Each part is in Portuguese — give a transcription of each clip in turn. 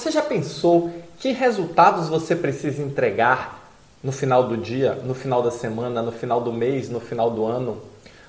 Você já pensou que resultados você precisa entregar no final do dia, no final da semana, no final do mês, no final do ano?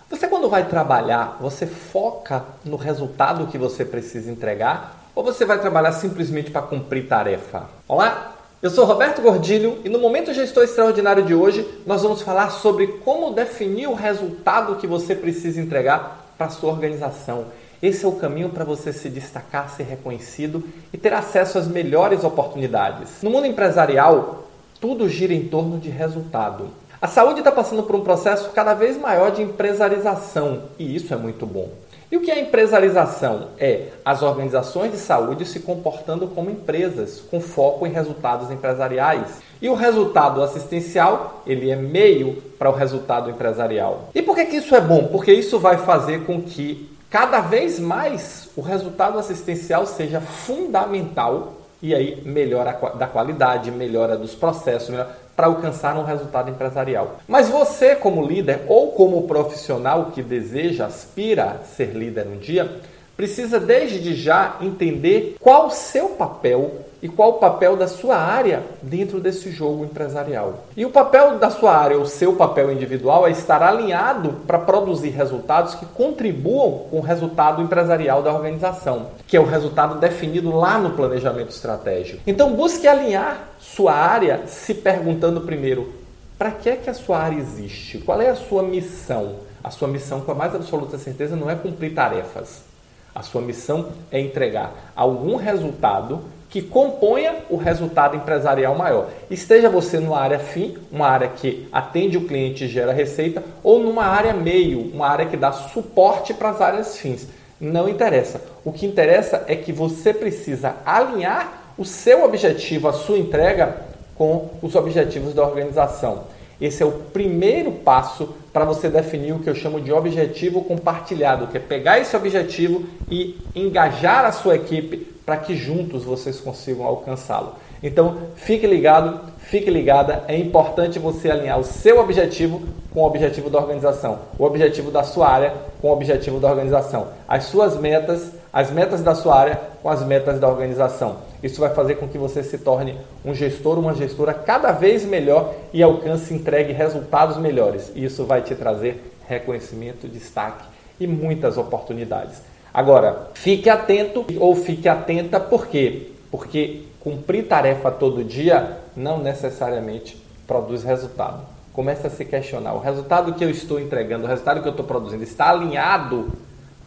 Você, quando vai trabalhar, você foca no resultado que você precisa entregar ou você vai trabalhar simplesmente para cumprir tarefa? Olá, eu sou Roberto Gordilho e no Momento Gestor Extraordinário de hoje nós vamos falar sobre como definir o resultado que você precisa entregar para sua organização. Esse é o caminho para você se destacar, ser reconhecido e ter acesso às melhores oportunidades. No mundo empresarial, tudo gira em torno de resultado. A saúde está passando por um processo cada vez maior de empresarização e isso é muito bom. E o que é empresarização? É as organizações de saúde se comportando como empresas, com foco em resultados empresariais. E o resultado assistencial, ele é meio para o resultado empresarial. E por que, que isso é bom? Porque isso vai fazer com que cada vez mais o resultado assistencial seja fundamental e aí melhora da qualidade, melhora dos processos, para alcançar um resultado empresarial. Mas você, como líder ou como profissional que deseja, aspira a ser líder um dia, precisa desde já entender qual o seu papel e qual o papel da sua área dentro desse jogo empresarial. E o papel da sua área, o seu papel individual, é estar alinhado para produzir resultados que contribuam com o resultado empresarial da organização, que é o resultado definido lá no planejamento estratégico. Então busque alinhar sua área se perguntando primeiro: para que é que a sua área existe? Qual é a sua missão? A sua missão, com a mais absoluta certeza, não é cumprir tarefas. A sua missão é entregar algum resultado que componha o resultado empresarial maior. Esteja você numa área fim, uma área que atende o cliente e gera receita, ou numa área meio, uma área que dá suporte para as áreas fins. Não interessa. O que interessa é que você precisa alinhar o seu objetivo, a sua entrega, com os objetivos da organização. Esse é o primeiro passo para você definir o que eu chamo de objetivo compartilhado, que é pegar esse objetivo e engajar a sua equipe para que juntos vocês consigam alcançá-lo. Então, fique ligado, fique ligada. É importante você alinhar o seu objetivo com o objetivo da organização, o objetivo da sua área com o objetivo da organização, as suas metas, as metas da sua área com as metas da organização. Isso vai fazer com que você se torne um gestor, uma gestora cada vez melhor e alcance, entregue resultados melhores. E isso vai te trazer reconhecimento, destaque e muitas oportunidades. Agora, fique atento ou fique atenta, por quê? Porque cumprir tarefa todo dia não necessariamente produz resultado. Comece a se questionar: o resultado que eu estou entregando, o resultado que eu estou produzindo, está alinhado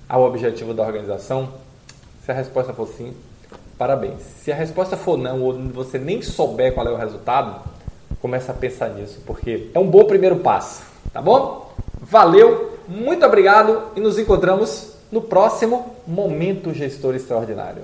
ao objetivo da organização? Se a resposta for sim, parabéns. Se a resposta for não, ou você nem souber qual é o resultado, comece a pensar nisso, porque é um bom primeiro passo, tá bom? Valeu, muito obrigado e nos encontramos no próximo Momento Gestor Extraordinário.